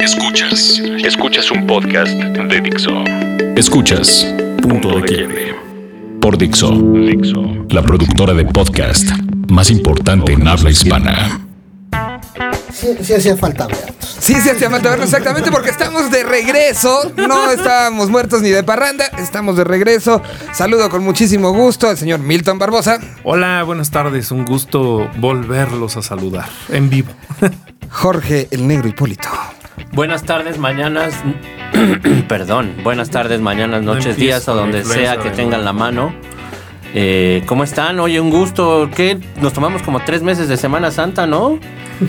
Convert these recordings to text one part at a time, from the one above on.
Escuchas. Escuchas un podcast de Dixo. Escuchas Punto de Quiebre. Por Dixo. Dixo. La productora de podcast más importante en habla hispana. Sí, sí hacía falta vernos. Sí, sí, hacía falta verlo exactamente porque estamos de regreso. No estábamos muertos ni de parranda, estamos de regreso. Saludo con muchísimo gusto al señor Milton Barbosa. Hola, buenas tardes. Un gusto volverlos a saludar en vivo. Jorge el Negro Hipólito. Buenas tardes, mañanas. Perdón, buenas tardes, mañanas, noches, días o donde sea que tengan la mano. Eh, ¿Cómo están? Oye, un gusto. ¿Qué? Nos tomamos como tres meses de Semana Santa, ¿no?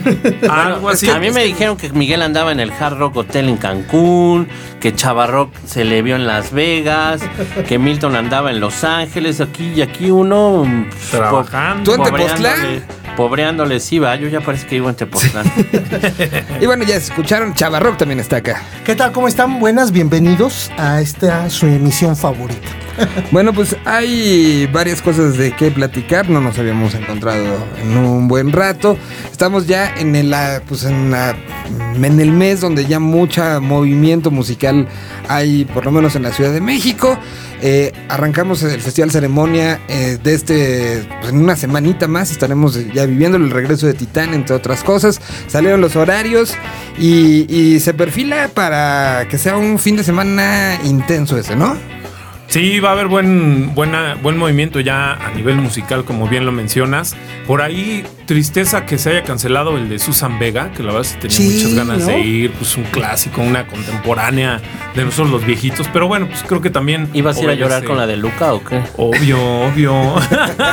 Algo así. A mí me dijeron que Miguel andaba en el Hard Rock Hotel en Cancún, que Chavarrock se le vio en Las Vegas, que Milton andaba en Los Ángeles, aquí y aquí uno. pues, Trabajando. ¿Tú en Tepoztlán? Pobreándole, sí, va. Yo ya parece que vivo en Tepoztlán. Y bueno, ya escucharon, Chavarrock también está acá. ¿Qué tal? ¿Cómo están? Buenas, bienvenidos a esta su emisión favorita. Bueno, pues hay varias cosas de qué platicar. No nos habíamos encontrado en un buen rato. Estamos ya en el, ah, pues en, la- en el mes donde ya mucha movimiento musical hay, por lo menos en la Ciudad de México. Eh, arrancamos el Festival Ceremonia eh, de este, pues, en una semanita más estaremos ya viviendo el regreso de Titán, entre otras cosas. Salieron los horarios y, y se perfila para que sea un fin de semana intenso ese, ¿no? Sí, va a haber buen, buena, buen movimiento ya a nivel musical, como bien lo mencionas. Por ahí, tristeza que se haya cancelado el de Susan Vega, que la verdad sí tenía Sí, muchas ganas ¿no? de ir. Pues un clásico, una contemporánea de nosotros los viejitos. Pero bueno, pues creo que también. ¿Ibas a ir a llorar con la de Luca o qué? Obvio, obvio.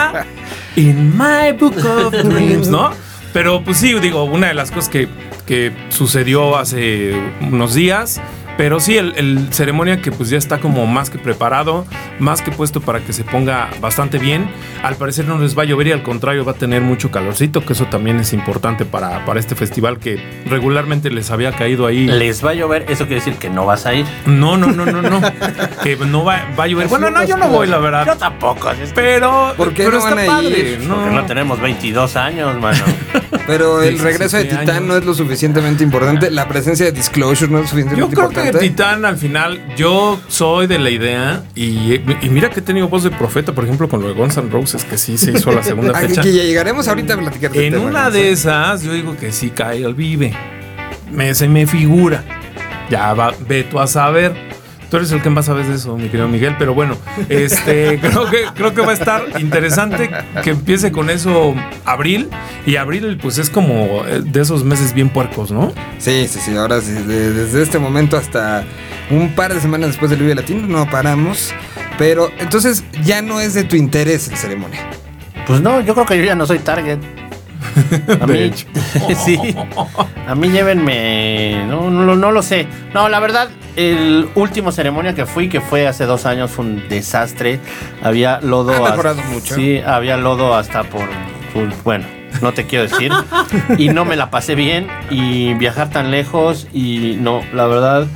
In my book of dreams, ¿no? Pero pues sí, digo, una de las cosas que, que sucedió hace unos días. Pero sí, el, el ceremonia que pues ya está como más que preparado, más que puesto para que se ponga bastante bien. Al parecer no les va a llover y al contrario va a tener mucho calorcito, que eso también es importante para, para este festival que regularmente les había caído ahí. Les va a llover, eso quiere decir que no vas a ir. No, no, no, no, no. que no va, va a llover. Bueno, no, yo no voy, la verdad. Yo tampoco. así es que- Pero, ¿Por qué pero no está van a padre, ir? ¿no? Porque no tenemos 22 años, mano. Pero el 17 regreso de Titán años. no es lo suficientemente importante. La presencia de Disclosure no es Yo suficientemente creo que. Titán al final, yo soy de la idea y, y mira que he tenido voz de profeta, por ejemplo, con lo de Guns N' Roses, que sí se hizo la segunda fecha. que ya llegaremos ahorita a platicar En tema, una de esas, yo digo que sí cae el vive. Me, se me figura. Ya va, ve tú a saber. Tú eres el que más sabes de eso, mi querido Miguel, pero bueno, este, creo que creo que va a estar interesante que empiece con eso abril y abril pues es como eh, de esos meses bien puercos, ¿no? Sí, sí, sí. Ahora sí, de- desde este momento hasta un par de semanas después del Vive Latino no paramos. Pero entonces ya no es de tu interés el ceremonia. Pues no, yo creo que yo ya no soy target. A De mí, hecho. sí. A mí llévenme. No, no, lo- no lo sé. No, la verdad, el último ceremonia que fui, que fue hace dos años, fue un desastre. Había lodo. Ha hasta- mucho. Sí, había lodo hasta por. por- bueno, no te quiero decir. y no me la pasé bien. Y viajar tan lejos. Y no, la verdad.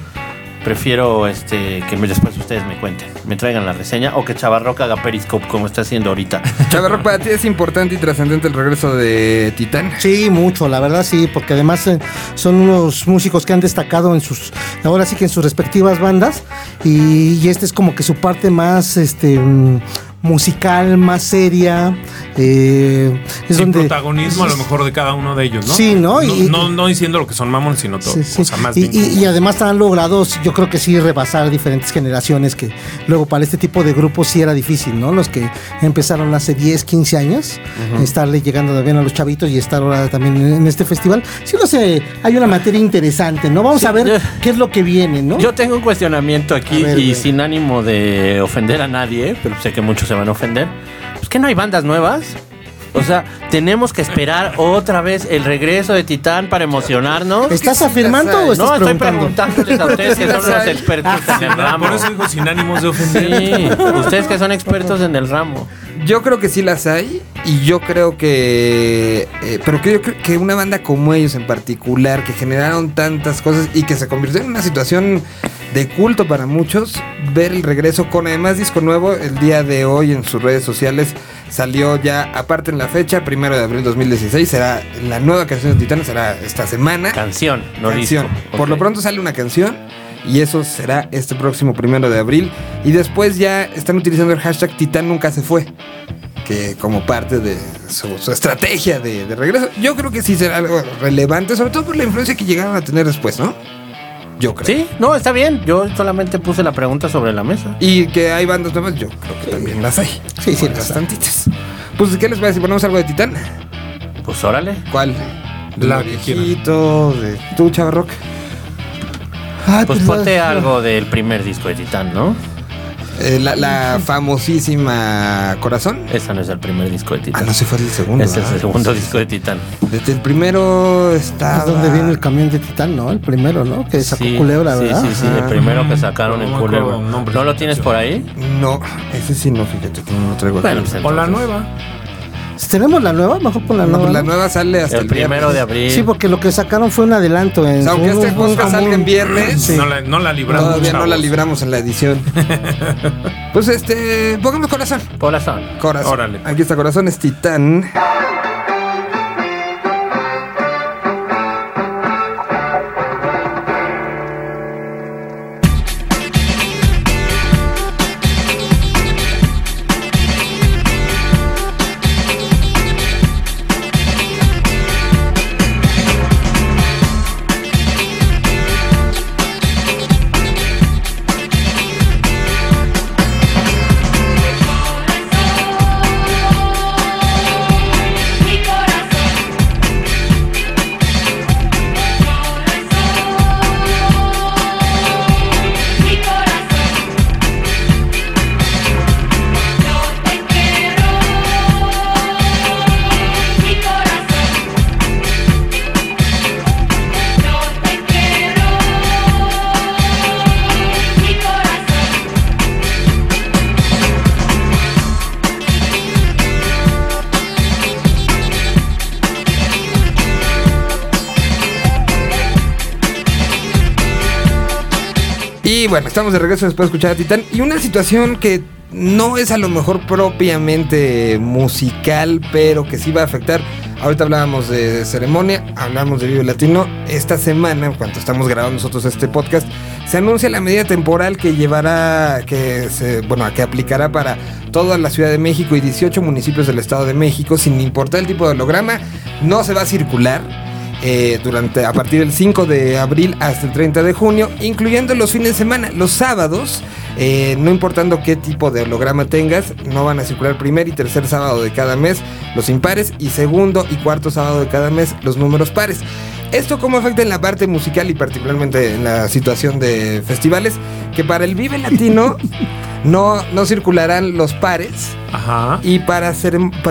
Prefiero este que me- después ustedes me cuenten, me traigan la reseña o que Chavarroca haga Periscope como está haciendo ahorita. Chavarro, para ti es importante y trascendente el regreso de Titán. Sí, mucho, la verdad sí, porque además eh, son unos músicos que han destacado en sus, ahora sí que en sus respectivas bandas, y, y este es como que su parte más, este, mm, musical, más seria, eh, es Sin donde... protagonismo a lo mejor de cada uno de ellos, ¿no? Sí, ¿no? Y- no, no diciendo lo que son mamones, sino todo. Sí, sí. O sea, más y, bien y- como- y además han logrado, yo creo que sí, rebasar diferentes generaciones que luego para este tipo de grupos sí era difícil, ¿no? Los que empezaron hace 10, 15 años, estarle llegando también a los chavitos y estar ahora también en este festival. Sí, no sé, hay una materia interesante, ¿no? Vamos Sí, a ver yo- qué es lo que viene, ¿no? Yo tengo un cuestionamiento aquí ver, y sin ánimo de ofender a nadie, pero sé que muchos se van a ofender. Pues que no hay bandas nuevas. O sea, tenemos que esperar otra vez el regreso de Titán para emocionarnos. ¿Estás afirmando o estás No, estoy preguntando? preguntándoles a ustedes que son los expertos en el ramo. por eso digo sin ánimos de ofender. Sí, ustedes que son expertos en el ramo. Yo creo que sí las hay y yo creo que... eh, pero que yo creo que una banda como ellos en particular, que generaron tantas cosas y que se convirtió en una situación de culto para muchos ver el regreso con además disco nuevo. El día de hoy en sus redes sociales salió ya, aparte en la fecha, primero de abril 2016, será la nueva canción de Titán, será esta semana. Canción, no canción. disco. Por lo pronto sale una canción y eso será este próximo primero de abril. Y después ya están utilizando el hashtag Titán nunca se fue. Que como parte de su, su estrategia de, de regreso, yo creo que sí será algo relevante, sobre todo por la influencia que llegaron a tener después, ¿no? Yo creo. Sí, no, está bien. Yo solamente puse la pregunta sobre la mesa. Y que hay bandas nuevas, yo creo que también las hay. Sí, sí, las hay. bastantitas. Pues, ¿qué les parece ponemos algo de Titán? Pues órale. ¿Cuál? La viejito, de tú, Chavarrock. Ay, Pues la- ponte algo del primer disco de Titán, ¿no? Eh, la, la famosísima Corazón. Esa no es el primer disco de Ah, Titán. no, se fue el segundo. Ese es el segundo disco de Titán. Desde el primero está. Es donde viene el camión de Titán, ¿no? El primero, ¿no? Que sacó Sí, Culebra, sí, ¿verdad? Sí, sí, el Ajá. primero que sacaron No en Culebra. el ¿No lo tienes por ahí? No, ese sí no, fíjate que no lo traigo aquí. Bueno, pues O la nueva. ¿Tenemos la nueva? Mejor pon la No, nueva. pues la nueva sale hasta el, El primero de abril. Sí, porque lo que sacaron fue un adelanto. En, O sea, aunque un- este podcast salga en viernes, Sí. No la, no la libramos. todavía no la libramos en la edición. pues este, pongamos corazón. Corazón. Corazón. Órale. Aquí está corazón, es Titán. Bueno, estamos de regreso después de escuchar a Titán. Y una situación que no es a lo mejor propiamente musical, pero que sí va a afectar. Ahorita hablábamos de ceremonia, hablamos de Vive Latino. Esta semana, en cuanto estamos grabando nosotros este podcast, se anuncia la medida temporal que llevará, que se, bueno, que aplicará para toda la Ciudad de México y 18 municipios del Estado de México, sin importar el tipo de holograma. No se va a circular eh, durante a partir del 5 de abril hasta el 30 de junio, incluyendo los fines de semana, los sábados, eh, no importando qué tipo de holograma tengas, no van a circular primer y tercer sábado de cada mes los impares y segundo y cuarto sábado de cada mes los números pares. ¿Esto cómo afecta en la parte musical y particularmente en la situación de festivales? Que para el Vive Latino no, no circularán los pares Ajá. y para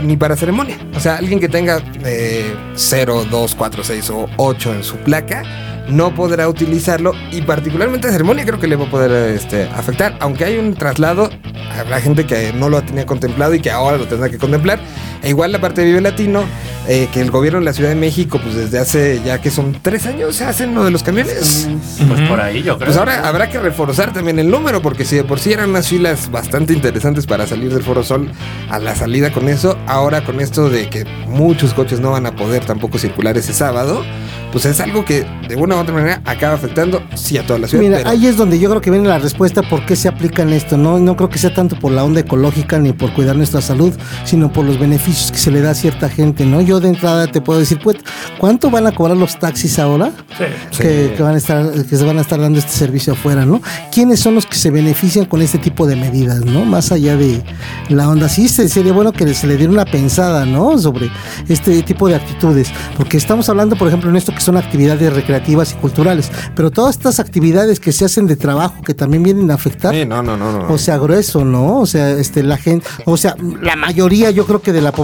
ni para ceremonia. O sea, alguien que tenga eh, 0, 2, 4, 6 o 8 en su placa no podrá utilizarlo y particularmente a ceremonia creo que le va a poder este, afectar. Aunque hay un traslado, habrá gente que no lo tenía contemplado y que ahora lo tendrá que contemplar. E igual la parte de Vive Latino, eh, que el gobierno de la Ciudad de México, pues desde hace ya que son tres años, se hacen lo de los camiones. Pues por ahí yo creo. Pues ahora habrá que reforzar también el número, porque si de por sí eran unas filas bastante interesantes para salir del Foro Sol a la salida con eso, ahora con esto de que muchos coches no van a poder tampoco circular ese sábado, pues es algo que de una u otra manera acaba afectando sí a toda la ciudad. Mira, pero- ahí es donde yo creo que viene la respuesta por qué se aplica en esto. No, no creo que sea tanto por la onda ecológica ni por cuidar nuestra salud, sino por los beneficios que se le da a cierta gente, ¿no? Yo de entrada te puedo decir, pues, ¿cuánto van a cobrar los taxis ahora? Sí. Que, que van a estar, que se van a estar dando este servicio afuera, ¿no? ¿Quiénes son los que se benefician con este tipo de medidas, ¿no? Más allá de la onda. Sí, se- sería bueno que se le diera una pensada, ¿no? Sobre este tipo de actitudes. Porque estamos hablando, por ejemplo, en esto que son actividades recreativas y culturales. Pero todas estas actividades que se hacen de trabajo, que también vienen a afectar. Sí, no, no, no, no. O sea, grueso, ¿no? O sea, este, la gente, o sea, la mayoría, yo creo que de la población,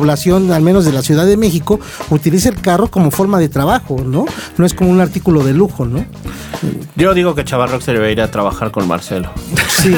al menos de la Ciudad de México, utiliza el carro como forma de trabajo, ¿no? No es como un artículo de lujo, ¿no? Yo digo que Chavarrock se debe ir a trabajar con Marcelo. Sí.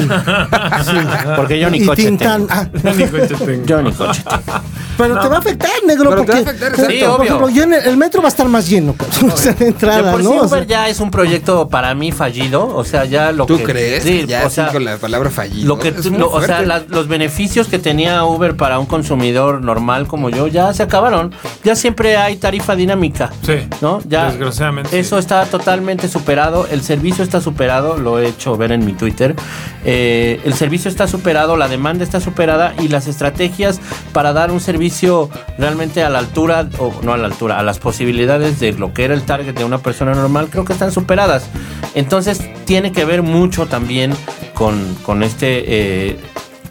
Porque yo ni y coche tengo. ah, Ni coche tengo. Yo ni coche tengo. pero te va a afectar, negro, Pero te va a porque afectar, exacto. Sí, ejemplo, yo en el, el metro va a estar más lleno, cabrón, o sea, de De entrada, por sí ¿no? O Uber sea, ya es un proyecto para mí fallido, o sea, ya lo ¿Tú que... crees? Sí, ya o sea, con la palabra fallido. lo que, lo- o sea, la- los beneficios que tenía Uber para un consumidor normal como yo ya se acabaron. Ya siempre hay tarifa dinámica. Sí, ¿No? Ya desgraciadamente, Eso sí. está totalmente superado. El servicio está superado. Lo he hecho ver en mi Twitter. Eh, el servicio está superado, la demanda está superada y las estrategias para dar un servicio realmente a la altura, o no a la altura, a las posibilidades de lo que era el target de una persona normal, creo que están superadas. Entonces tiene que ver mucho también con, con este... eh,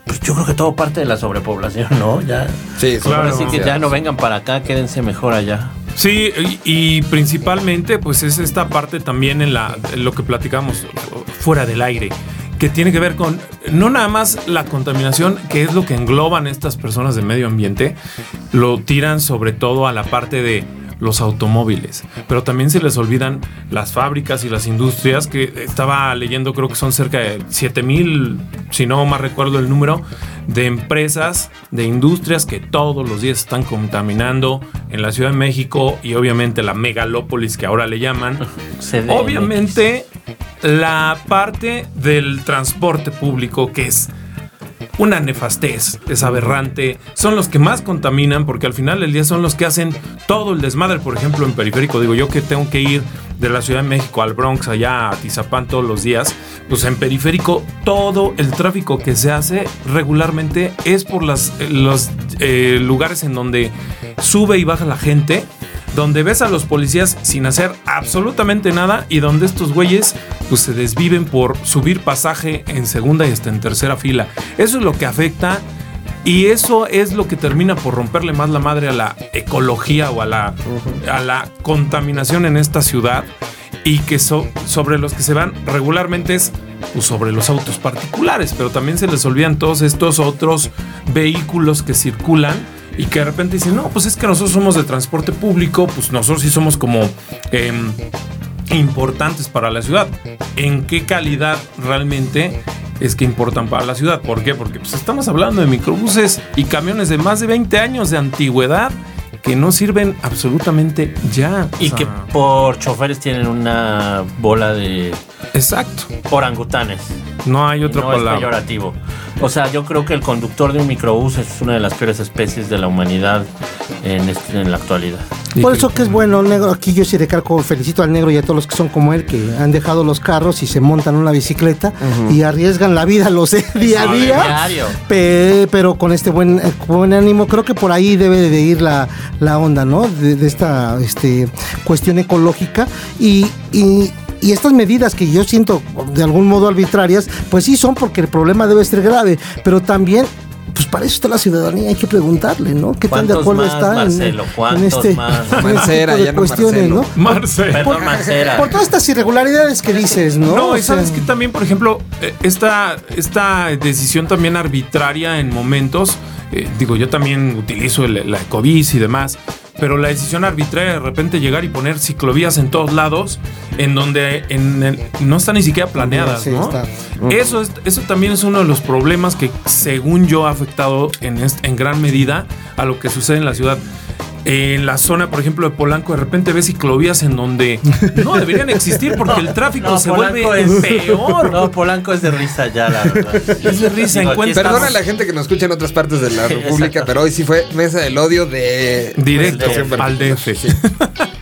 pues yo creo que todo parte de la sobrepoblación, ¿no? Ya. Sí, Claro. Así que ya no vengan para acá, quédense mejor allá. Sí, y, y principalmente, pues es esta parte también en, la, en lo que platicamos fuera del aire, que tiene que ver con no nada más la contaminación, que es lo que engloban estas personas de medio ambiente, lo tiran sobre todo a la parte de los automóviles, pero también se les olvidan las fábricas y las industrias que estaba leyendo, creo que son cerca de 7 mil, si no más recuerdo el número, de empresas, de industrias que todos los días están contaminando en la Ciudad de México y obviamente la megalópolis que ahora le llaman. CDMX. Obviamente la parte del transporte público que es una nefastez, es aberrante, son los que más contaminan porque al final del día son los que hacen todo el desmadre, por ejemplo en periférico, digo yo que tengo que ir de la Ciudad de México al Bronx, allá a Tizapán todos los días, pues en periférico todo el tráfico que se hace regularmente es por las, los eh, lugares en donde sube y baja la gente donde ves a los policías sin hacer absolutamente nada y donde estos güeyes pues se desviven por subir pasaje en segunda y hasta en tercera fila. Eso es lo que afecta y eso es lo que termina por romperle más la madre a la ecología o a la, a la contaminación en esta ciudad y que so- sobre los que se van regularmente es pues, sobre los autos particulares, pero también se les olvidan todos estos otros vehículos que circulan y que de repente dicen, no, pues es que nosotros somos de transporte público, pues nosotros sí somos como em, importantes para la ciudad. ¿En qué calidad realmente es que importan para la ciudad? ¿Por qué? Porque pues, estamos hablando de microbuses y camiones de más de 20 años de antigüedad que no sirven absolutamente ya. Y O sea, que por choferes tienen una bola de Exacto. orangutanes. No hay otra no es palabra. peyorativo. O sea, yo creo que el conductor de un microbús es una de las peores especies de la humanidad en, este- en la actualidad. Por eso que es bueno, negro. Aquí yo sí recalco, felicito al negro y a todos los que son como él, que han dejado los carros y se montan una bicicleta y arriesgan la vida, lo sé, día a de día. Pe- pero con este buen, eh, buen ánimo, creo que por ahí debe de ir la, la onda, ¿no? De, de esta este, cuestión ecológica. Y, y- y estas medidas que yo siento de algún modo arbitrarias, pues sí son porque el problema debe ser grave, pero también. Pues para eso está la ciudadanía, hay que preguntarle, ¿no? ¿Qué tan de ¿Cuántos acuerdo más, está en- Marcelo? en, ¿Cuántos este, más? en este Mancera, tipo de ya no cuestiones, Marcelo. ¿no? Marcelo. Perdón, Mancera. Por todas estas irregularidades que dices, ¿no? No, O y sabes sea, que también, por ejemplo, eh, esta, esta decisión también arbitraria en momentos, eh, digo, yo también utilizo el- la ecobici y demás, pero la decisión arbitraria de repente llegar y poner ciclovías en todos lados, en donde en el- no están ni siquiera planeadas, Sí, ¿no? está. Eso, es, eso también es uno de los problemas que, según yo, ha afectado en, en gran medida a lo que sucede en la ciudad. En la zona, por ejemplo, de Polanco, de repente ves ciclovías en donde no deberían existir porque el tráfico No, se Polanco vuelve es- peor. No, Polanco es de risa ya, la verdad. Es de risa, Digo, Perdona a la gente que nos escucha en otras partes de la República, pero hoy sí fue mesa del odio de Directo Situación al. DF. Sí.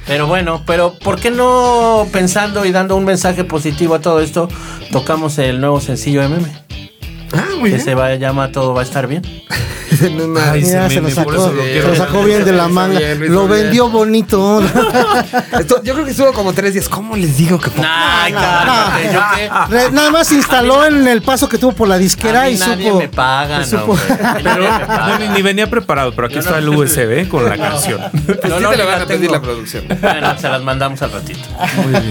Pero bueno, pero ¿por qué no pensando y dando un mensaje positivo a todo esto, tocamos el nuevo sencillo meme? Ah, muy Que bien. se va, llama Todo va a estar bien. En una- Ay, Mira, ese se lo sacó, lo se quiero. lo sacó bien de la manga. bien, lo bien. vendió bonito. Esto- yo creo que estuvo como tres días. ¿Cómo les digo que poco? Ay, no, cálmate, no. ¿yo qué? Re- Nada más se instaló en el paso que tuvo por la disquera A mí y nadie supo. me paga, y no, supo- güey. A mí nadie me paga. No, ni, ni venía preparado, pero aquí está no- el USB con la canción. No, Sí no, la van a pedir la producción. Bueno, se las mandamos al ratito.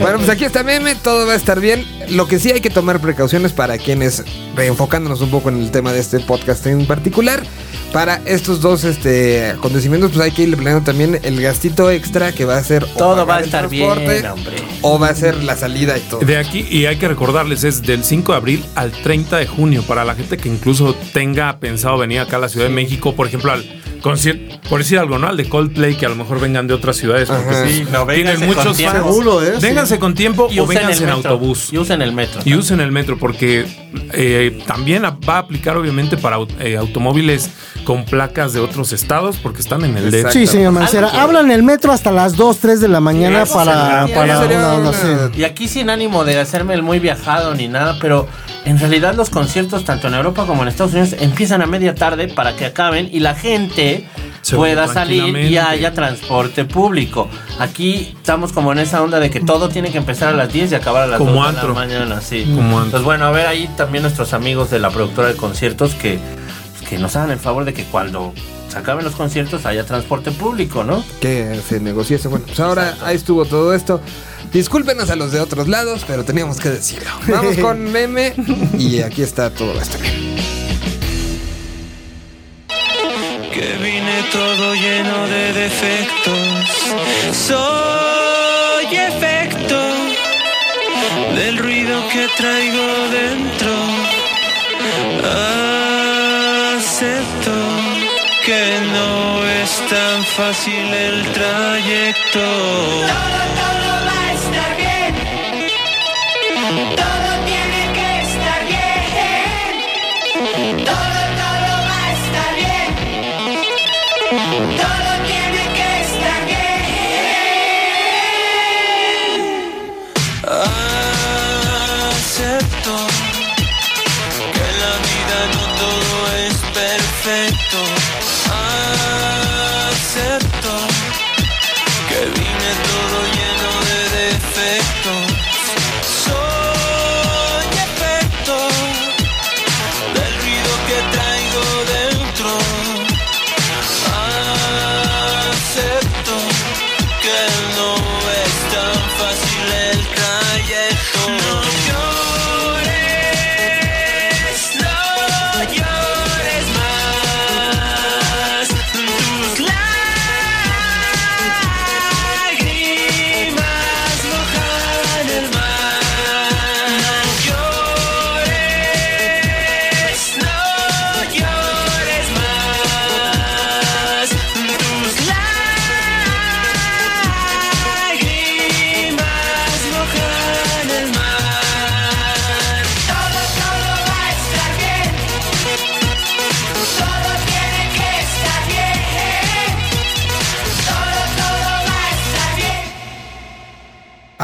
Bueno, pues aquí está meme, todo va a estar bien. Lo que sí hay que tomar precauciones para quienes, reenfocándonos un poco en el tema de este podcast en particular, para estos dos este, acontecimientos, pues hay que ir planeando también el gastito extra que va a ser Todo va a estar bien, hombre. O va a ser la salida y todo. De aquí, y hay que recordarles, es del 5 de abril al 30 de junio, para la gente que incluso tenga pensado venir acá a la Ciudad de México, por ejemplo, al concier- por decir algo, ¿no? Al de Coldplay, que a lo mejor vengan de otras ciudades, porque Ajá. sí, no, tienen muchos fans. Seguro, ¿eh? Sí. Vénganse con tiempo Y o vénganse en autobús. Y usen el metro. Y usen el metro porque eh, también va a aplicar obviamente para eh, automóviles con placas de otros estados porque están en el DF. Sí, señor Mancera. Hablan el metro hasta las 2, 3 de la mañana para, sería- para una una-. Y aquí sin ánimo de hacerme el muy viajado ni nada, pero en realidad los conciertos tanto en Europa como en Estados Unidos empiezan a media tarde para que acaben y la gente Se pueda salir y haya transporte público. Aquí estamos como en esa onda de que todo tiene que empezar a las 10 y acabar a las Como 2 antro. de la mañana, sí. Como antro. Entonces, bueno, a ver ahí también nuestros amigos de la productora de conciertos que, pues, que nos hagan el favor de que cuando se acaben los conciertos haya transporte público, ¿no? que se negociase. Bueno, pues ahora ahí estuvo todo esto. Discúlpenos a los de otros lados, pero teníamos que decirlo. Vamos con meme y aquí está todo esto. que vine todo lleno de defectos. Soy efecto del ruido que traigo dentro. Que no es tan fácil el trayecto.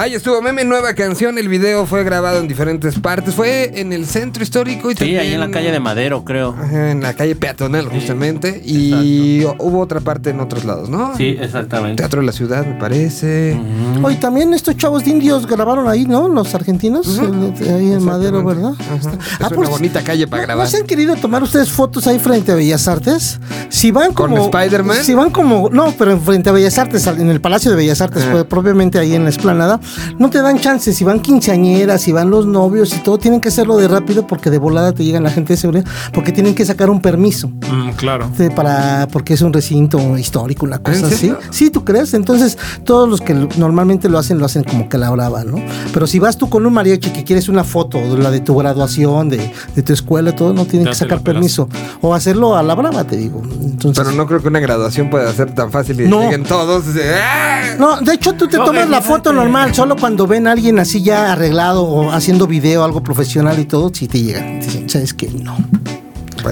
Ahí estuvo meme, nueva canción. El video fue grabado en diferentes partes. Fue en el centro histórico y Sí, también ahí en la calle de Madero, creo. Ajá, en la calle peatonal justamente y hubo otra parte en otros lados, ¿no? Sí, exactamente. Teatro de la Ciudad, me parece. Hoy también estos chavos de indios grabaron ahí, ¿no? Los argentinos, el- ahí en Madero, ¿verdad? Es Ah, una pues, bonita calle para ¿No- grabar. ¿No se han querido tomar ustedes fotos ahí frente a Bellas Artes? Si van ¿Con como. Spider-Man? Si van como. No, pero frente a Bellas Artes, en el Palacio de Bellas Artes, pues, propiamente ahí en la esplanada, no te dan chances. Si van quinceañeras, si van los novios y todo, tienen que hacerlo de rápido porque de volada te llegan la gente de seguridad, porque tienen que sacar un permiso. Mm, claro. de- para porque es un recinto histórico, una cosa ¿En así. Sí, ¿tú crees? Entonces, todos los que normalmente lo hacen, lo hacen como que la brava, ¿no? Pero si vas tú con un mariachi que quieres una foto de la de tu graduación, de, de tu escuela, todo, no tienen Ya que sacar permiso. O hacerlo a la brava, te digo. Entonces, Pero no creo que una graduación pueda ser tan fácil y No. lleguen todos. ¡Ah! No, de hecho tú te No, tomas la foto normal, solo cuando ven a alguien así ya arreglado o haciendo video, algo profesional y todo, sí te llegan. Dicen, ¿sabes qué? No.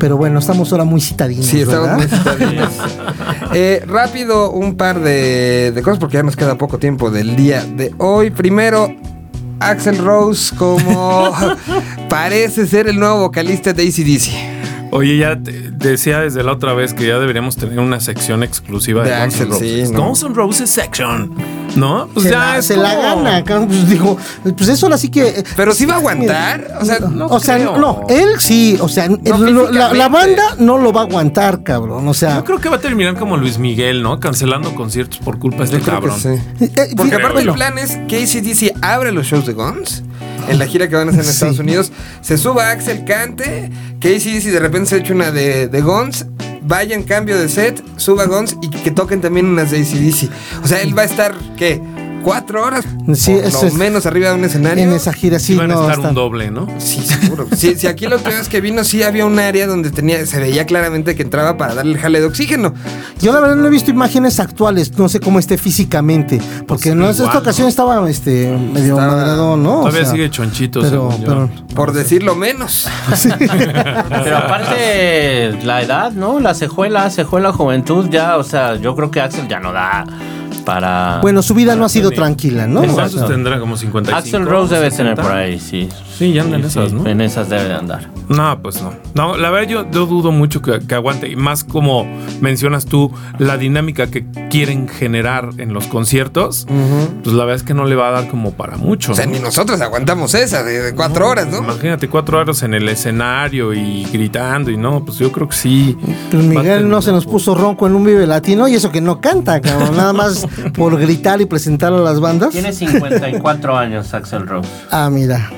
Pero bueno, estamos ahora muy citadinos, Sí, estamos ¿verdad? muy citadinos. Eh, rápido, un par de, de cosas porque ya nos queda poco tiempo del día de hoy. Primero, Axel Rose como parece ser el nuevo vocalista de ACDC. Oye, ya te- decía desde la otra vez que ya deberíamos tener una sección exclusiva de, De Guns N' Axel, sí, Roses. ¿no? Guns N' Roses section. ¿No? Pues se ya la, es se la gana, cabrón, pues digo, pues eso ahora sí que. Pero sí va a Mira, aguantar. O sea, no o sea, creo. no, él sí, o sea, la, banda no lo va a aguantar, cabrón, o sea. Yo creo que va a terminar como Luis Miguel, ¿no? Cancelando conciertos por culpa de este cabrón. sí. eh, eh, Porque aparte el plan es que ACDC abre los shows de Guns en la gira que van a hacer en Sí. Estados Unidos. Se suba Axel cante, que ACDC de repente se eche una de, de Guns, vaya en cambio de set, suba Guns y que toquen también unas de ACDC. O sea, él va a estar, ¿qué? Cuatro horas. Sí, por eso lo es- menos arriba de un escenario. En esa gira sí, Iban a no. estar está- un doble, ¿no? Sí, seguro. Sí, sí, aquí la última vez que vino sí había un área donde tenía, se veía claramente que entraba para darle el jale de oxígeno. Yo la verdad no he visto imágenes actuales, no sé cómo esté físicamente, porque en esta ocasión ¿no? estaba este medio Estaba- ¿no? O Todavía sea, sigue chonchito, pero, según yo. pero- Por decirlo menos. Pero aparte, la edad, ¿no? La cejuela, cejuela juventud, ya, o sea, yo creo que Axel ya no da para. bueno, su vida no ha sido tranquila, ¿no? ¿Cuántos tendrá? Como 55. Axel Rose debe 60? tener por ahí, sí. Sí, ya anda en esas, ¿no? En esas debe de andar. No, pues no. No, la verdad yo, yo dudo mucho que, que aguante. Y más como mencionas tú, la dinámica que quieren generar en los conciertos, pues la verdad es que no le va a dar como para mucho. O sea, ¿no? ni nosotros aguantamos esa de, de cuatro horas, ¿no? Imagínate cuatro horas en el escenario y gritando y no, pues yo creo que sí. Pues Va a Miguel no se nos puso ronco en un Vive Latino y eso que no canta, cabrón, nada más por gritar y presentar a las bandas. Tiene 54 años Axel Rose. Ah, mira.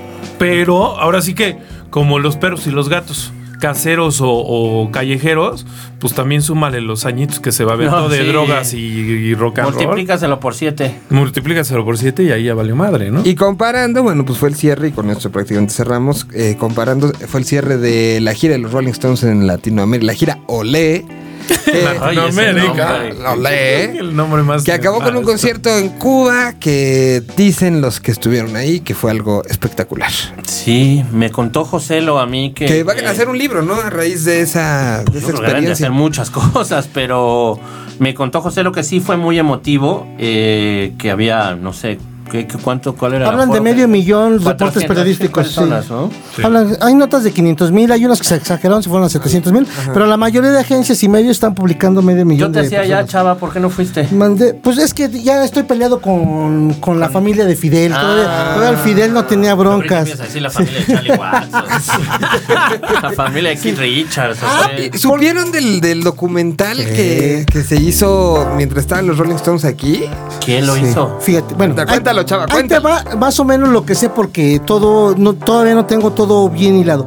Pero ahora sí que, como los perros y los gatos, caseros o, o callejeros, pues también súmale los añitos que se va a ver No, todo de sí. drogas y, y rock and roll. Multiplícaselo por 7. Multiplícaselo por siete y ahí ya valió madre, ¿no? Y comparando, bueno, pues fue el cierre, y con esto prácticamente cerramos. eh, comparando, fue el cierre de la gira de los Rolling Stones en Latinoamérica, la gira Olé. Ese Latinoamérica. nombre. Olé. El nombre más. Que acabó con un concierto en Cuba que dicen los que estuvieron ahí que fue algo espectacular. Sí, me contó Joselo a mí que. Que van a hacer un libro, ¿no? A raíz de esa, de esa de experiencia. hacer muchas cosas, pero me contó José lo que sí fue muy emotivo, eh, que había, no sé, ¿qué, qué- cuánto, cuál era? Hablan de medio millón de 400 reportes periodísticos. sí. personas, ¿no? Sí. Hablan- hay notas de 500 mil, hay unas que se exageraron, se fueron a 700 mil, pero la mayoría de agencias y medios están publicando medio Yo millón te de decía ya, chava, ¿por qué no fuiste? Mandé- pues es que ya estoy peleado con, con la familia de Fidel. Todavía, Ah. todavía el Fidel no tenía broncas. a decir la familia de Charlie Watson. la familia de Keith Richards. Ah, sea, ¿y ¿Supieron del, del documental que, que se hizo mientras estaban los Rolling Stones aquí? ¿Quién lo Sí, hizo? Fíjate, bueno, Cuéntalo, ahí- te va más o menos lo que sé porque todo, no, todavía no tengo todo bien hilado.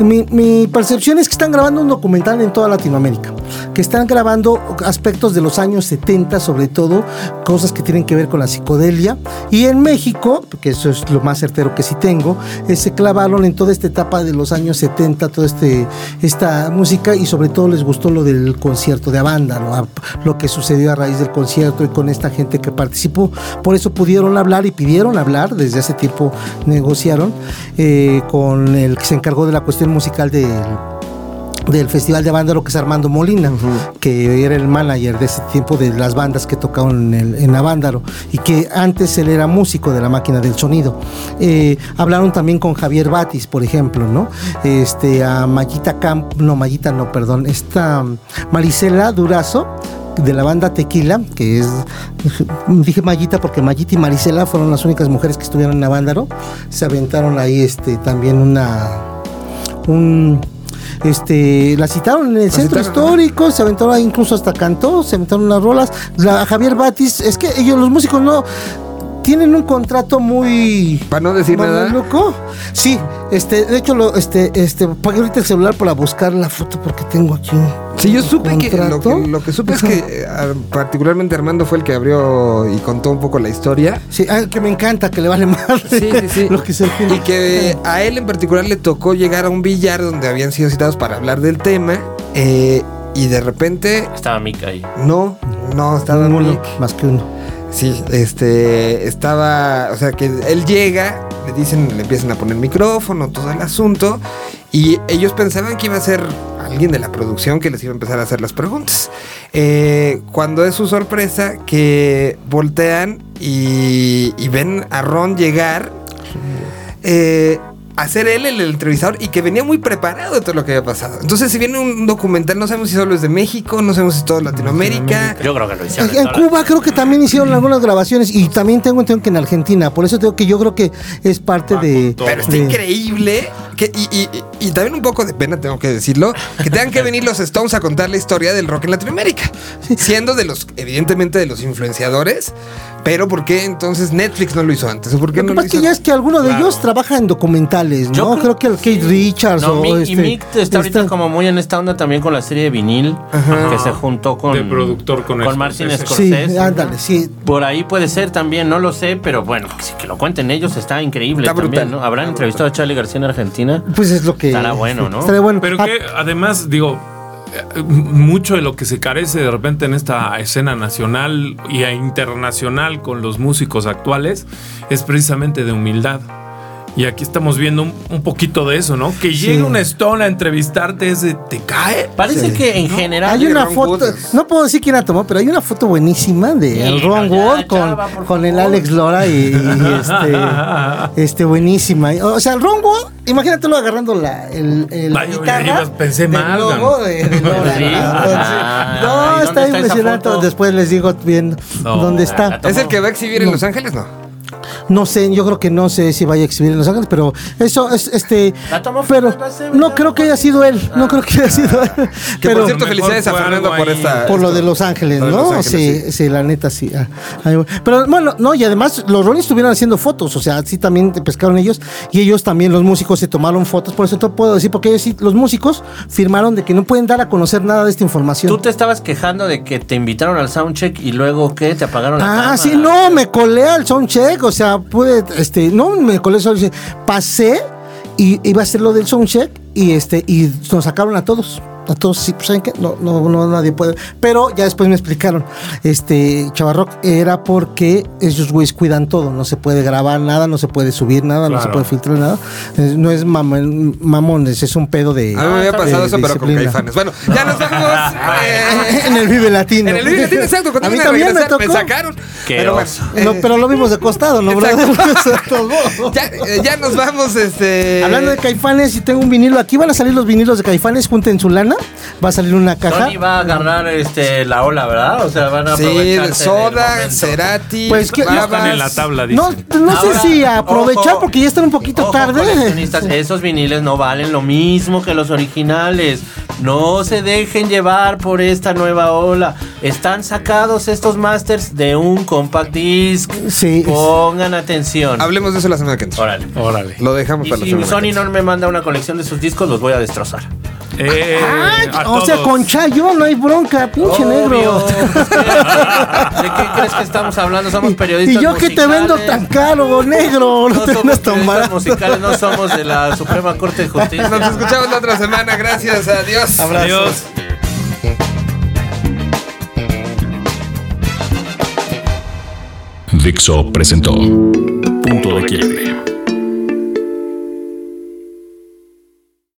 Mi, mi percepción es que están grabando un documental en toda Latinoamérica, que están grabando aspectos de los años 70, sobre todo cosas que tienen que ver con la psicodelia. Y en México, que eso es lo más certero que sí tengo, eh, se clavaron en toda esta etapa de los años 70, toda este, esta música y sobre todo les gustó lo del concierto de Abanda, ¿no? A- lo que sucedió a raíz del concierto y con esta gente que participó. Por eso pudieron hablar y pidieron hablar, desde hace tiempo negociaron eh, con el que se encargó de la cuestión musical del del Festival de Avándaro, que es Armando Molina, que era el manager de ese tiempo de las bandas que tocaban en, el, en Avándaro y que antes él era músico de la máquina del sonido. Eh, hablaron también con Javier Batis, por ejemplo, ¿no? Este, a Mayita Camp, no, Mayita no, perdón, esta Marisela Durazo de la banda Tequila, que es, dije Mayita porque Mayita y Marisela fueron las únicas mujeres que estuvieron en Avándaro, se aventaron ahí este, también una, un, este, la citaron en el centro citaron, histórico, se aventaron ahí, incluso hasta cantó, se aventaron unas rolas. La, Javier Batis, es que ellos, los músicos, no tienen un contrato muy. Para no decir nada. loco. Sí, este, de hecho, lo, este, este, pagué ahorita el celular para buscar la foto porque tengo aquí. un- Sí, yo supe que lo, que lo que supe es que eh, particularmente Armando fue el que abrió y contó un poco la historia. Sí, ah, que me encanta, que le vale más Sí, sí, sí. lo que se Y que a él en particular le tocó llegar a un billar donde habían sido citados para hablar del tema. eh, y de repente, Estaba Mick ahí. no, no estaba Mick. más que uno. Sí, este, estaba, o sea, que él llega, le dicen, le empiezan a poner micrófono, todo el asunto, y ellos pensaban que iba a ser alguien de la producción que les iba a empezar a hacer las preguntas. Eh, cuando es su sorpresa que voltean y, y ven a Ron llegar, eh, a ser él el entrevistador y que venía muy preparado de todo lo que había pasado. Entonces, si viene un documental, no sabemos si solo es de México, no sabemos si es todo Latinoamérica. Yo creo que lo hicieron. En Cuba creo que también hicieron algunas grabaciones y también tengo entendido que en Argentina. Por eso tengo que yo creo que es parte de. Pero está de- increíble que, y, y- y- y también un poco de pena, tengo que decirlo, que tengan que venir los Stones a contar la historia del rock en Latinoamérica. Siendo de los, evidentemente, de los influenciadores, Pero ¿por qué entonces Netflix no lo hizo antes? ¿O por qué Lo no que lo pasa es que hizo? ya es que alguno de Claro. ellos trabaja en documentales, ¿no? Yo creo, creo- que el Kate Richards No, o Mick- este, y Mick está ahorita está- como muy en esta onda también con la serie de vinil que se juntó con De productor con Martin Scorsese. Sí, ándale, sí. Por ahí puede ser también, no lo sé, pero bueno, que, sí, que lo cuenten ellos está increíble Está también, brutal. ¿no? Habrán entrevistado a Charlie García en Argentina. Pues es lo que. Estará bueno, ¿no? Estará bueno. Pero Ah, que además, digo, mucho de lo que se carece de repente en esta escena nacional y internacional con los músicos actuales es precisamente de humildad. Y aquí estamos viendo un, un poquito de eso, ¿no? Que llegue un Stone a entrevistarte, es de, ¿te cae? Parece que en general Hay una Ron foto, Wood. no puedo decir quién la tomó, pero hay una foto buenísima de Sí, el Ron no, ya, Wood con, chava, con el. Alex Lora y, y este, este buenísima. O sea, el Ron Wood, imagínatelo agarrando la, el, el Ay, guitarra pensé del mal, logo de, de Lora. Sí. Entonces, Ah, ¿y no, dónde está está impresionante. Después les digo bien No. dónde Ah, está. ¿Es el que va a exhibir en Los Ángeles? No. No sé, yo creo que no sé si vaya a exhibir en Los Ángeles, pero eso es este. ¿La tomó Pero no creo que haya sido él. No creo que haya sido él. Que pero, por cierto, felicidades a Fernando por esta. por lo de Los Ángeles, ¿no? Los Ángeles, sí, sí, la neta sí. Ah, Pero bueno, no, y además los Rolling estuvieron haciendo fotos, o sea, sí también te pescaron ellos y ellos también los músicos se tomaron fotos, por eso te puedo decir porque ellos sí, los músicos firmaron de que no pueden dar a conocer nada de esta información. Tú te estabas quejando de que te invitaron al soundcheck y luego ¿qué? Te apagaron la Ah, cámara. sí, no, me colé al soundcheck, o sea, pude, este, no, me colé soundcheck, pasé y iba a hacer lo del soundcheck y este, y nos sacaron a todos. A todos, sí, pues, ¿saben qué? No, no, no, nadie puede. Pero ya después me explicaron, este, Chavarrock, era porque ellos güeyes cuidan todo, no se puede grabar nada, no se puede subir nada, no se Claro. puede filtrar nada. No es mamón- mamones, es un pedo de. A mí me había de- pasado de eso, pero con caifanes. Bueno, ya nos vamos. eh, en el Vive Latino. en el Vive Latino, exacto. Cuando a mí también me regresar, me, tocó. sacaron. Qué Pero oso. eh, No, pero lo vimos de costado, ¿no, ya, eh, ya nos vamos, este. Hablando de Caifanes, y tengo un vinilo. Aquí van a salir los vinilos de Caifanes, junten su lana. Va a salir una caja. Sony va a agarrar este, la ola, ¿verdad? O sea, van a Sí, Soda. Cerati, Pues que- Ya están Babas. en la tabla, No, no sé si aprovechar ojo, porque ya están un poquito Ojo, tarde. esos viniles no valen lo mismo que los originales. No se dejen llevar por esta nueva ola. Están sacados estos masters de un compact disc. Sí. Pongan atención. Hablemos de eso la semana que entra. Órale. Órale. Lo dejamos Y para la si semana que Sony no me manda una colección de sus discos, los voy a destrozar. Eh, Ay, a o sea, con Chayo no hay bronca, pinche Obvio. negro. ¿De qué crees que estamos hablando? Somos periodistas Y yo que te vendo musicales. tan caro, negro. No, No te somos periodistas musicales, no somos de la Suprema Corte de Justicia. Nos escuchamos la otra semana. Gracias. Adiós. Adiós. Dixo presentó